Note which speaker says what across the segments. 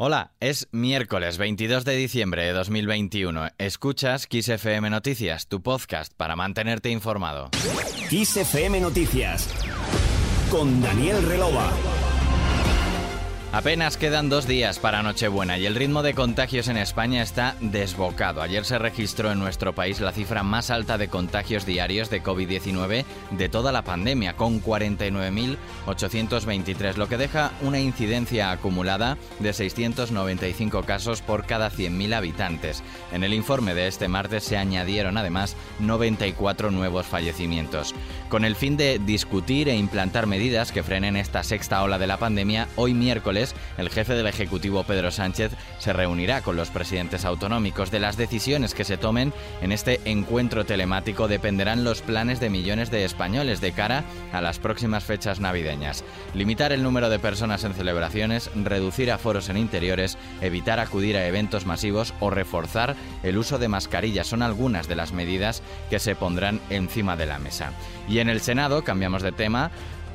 Speaker 1: Hola, es miércoles 22 de diciembre de 2021. Escuchas Kiss FM Noticias, tu podcast para mantenerte informado.
Speaker 2: Kiss FM Noticias con Daniel Relova.
Speaker 1: Apenas quedan dos días para Nochebuena y el ritmo de contagios en España está desbocado. Ayer se registró en nuestro país la cifra más alta de contagios diarios de COVID-19 de toda la pandemia, con 49.823, lo que deja una incidencia acumulada de 695 casos por cada 100.000 habitantes. En el informe de este martes se añadieron además 94 nuevos fallecimientos. Con el fin de discutir e implantar medidas que frenen esta sexta ola de la pandemia, hoy miércoles el jefe del Ejecutivo Pedro Sánchez se reunirá con los presidentes autonómicos. De las decisiones que se tomen en este encuentro telemático dependerán los planes de millones de españoles de cara a las próximas fechas navideñas. Limitar el número de personas en celebraciones, reducir aforos en interiores, evitar acudir a eventos masivos o reforzar el uso de mascarillas son algunas de las medidas que se pondrán encima de la mesa. Y en el Senado, cambiamos de tema,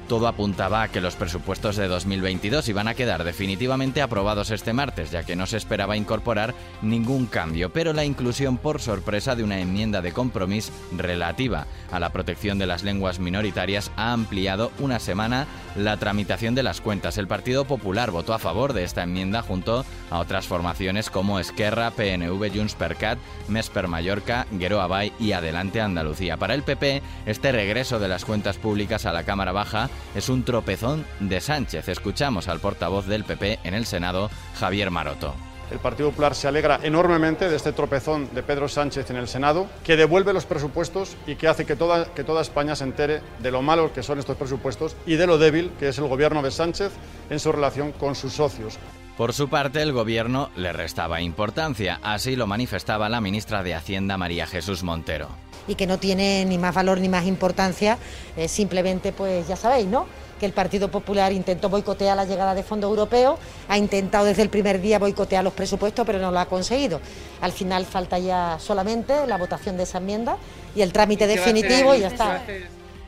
Speaker 1: todo apuntaba a que los presupuestos de 2022 iban a quedar definitivamente aprobados este martes, ya que no se esperaba incorporar ningún cambio, pero la inclusión por sorpresa de una enmienda de compromiso relativa a la protección de las lenguas minoritarias ha ampliado una semana la tramitación de las cuentas. El Partido Popular votó a favor de esta enmienda junto a otras formaciones como Esquerra, PNV, Junts per Cat, Mes per Mallorca, Guero Abay y Adelante Andalucía. Para el PP, este regreso de las cuentas públicas a la Cámara Baja es un tropezón de Sánchez. Escuchamos al portavoz del PP en el Senado, Javier Maroto.
Speaker 3: El Partido Popular se alegra enormemente de este tropezón de Pedro Sánchez en el Senado, que devuelve los presupuestos y que hace que toda, que toda España se entere de lo malo que son estos presupuestos y de lo débil que es el gobierno de Sánchez en su relación con sus socios.
Speaker 1: Por su parte, el gobierno le restaba importancia, así lo manifestaba la ministra de Hacienda María Jesús Montero
Speaker 4: y que no tiene ni más valor ni más importancia, eh, simplemente pues ya sabéis, ¿no? que el Partido Popular intentó boicotear la llegada de fondos europeos, ha intentado desde el primer día boicotear los presupuestos, pero no lo ha conseguido. Al final falta ya solamente la votación de esa enmienda y el trámite definitivo y ya está.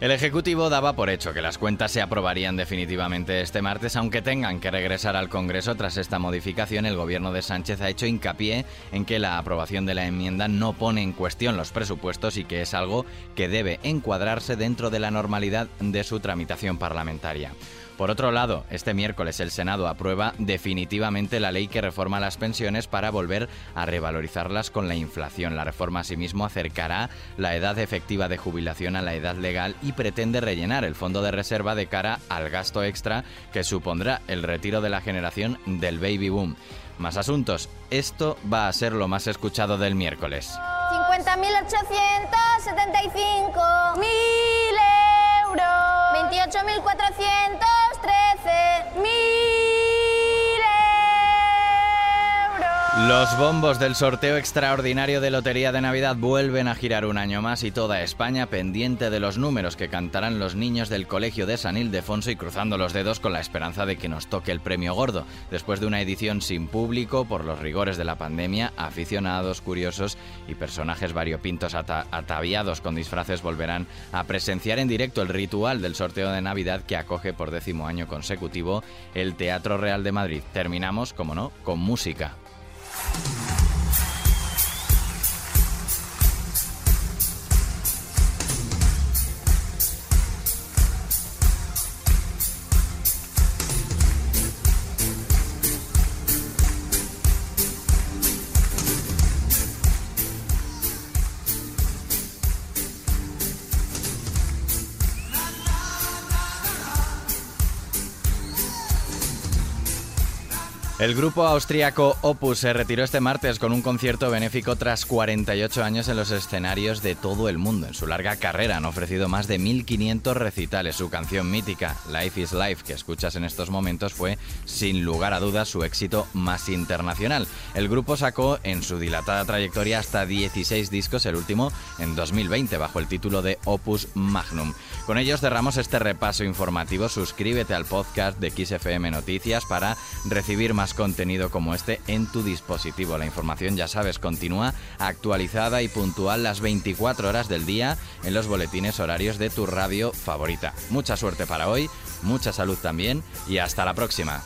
Speaker 1: El Ejecutivo daba por hecho que las cuentas se aprobarían definitivamente este martes, aunque tengan que regresar al Congreso tras esta modificación. El gobierno de Sánchez ha hecho hincapié en que la aprobación de la enmienda no pone en cuestión los presupuestos y que es algo que debe encuadrarse dentro de la normalidad de su tramitación parlamentaria. Por otro lado, este miércoles el Senado aprueba definitivamente la ley que reforma las pensiones para volver a revalorizarlas con la inflación. La reforma asimismo acercará la edad efectiva de jubilación a la edad legal y pretende rellenar el fondo de reserva de cara al gasto extra que supondrá el retiro de la generación del baby boom. Más asuntos. Esto va a ser lo más escuchado del miércoles.
Speaker 5: 50.875.
Speaker 1: Los bombos del sorteo extraordinario de Lotería de Navidad vuelven a girar un año más y toda España pendiente de los números que cantarán los niños del Colegio de San Ildefonso y cruzando los dedos con la esperanza de que nos toque el premio gordo. Después de una edición sin público por los rigores de la pandemia, aficionados, curiosos y personajes variopintos ataviados con disfraces volverán a presenciar en directo el ritual del sorteo de Navidad que acoge por décimo año consecutivo el Teatro Real de Madrid. Terminamos, como no, con música. El grupo austríaco Opus se retiró este martes con un concierto benéfico tras 48 años en los escenarios de todo el mundo. En su larga carrera han ofrecido más de 1.500 recitales. Su canción mítica, Life is Life, que escuchas en estos momentos, fue sin lugar a dudas su éxito más internacional. El grupo sacó en su dilatada trayectoria hasta 16 discos, el último en 2020, bajo el título de Opus Magnum. Con ellos cerramos este repaso informativo. Suscríbete al podcast de XFM Noticias para recibir más contenido como este en tu dispositivo. La información, ya sabes, continúa actualizada y puntual las 24 horas del día en los boletines horarios de tu radio favorita. Mucha suerte para hoy, mucha salud también y hasta la próxima.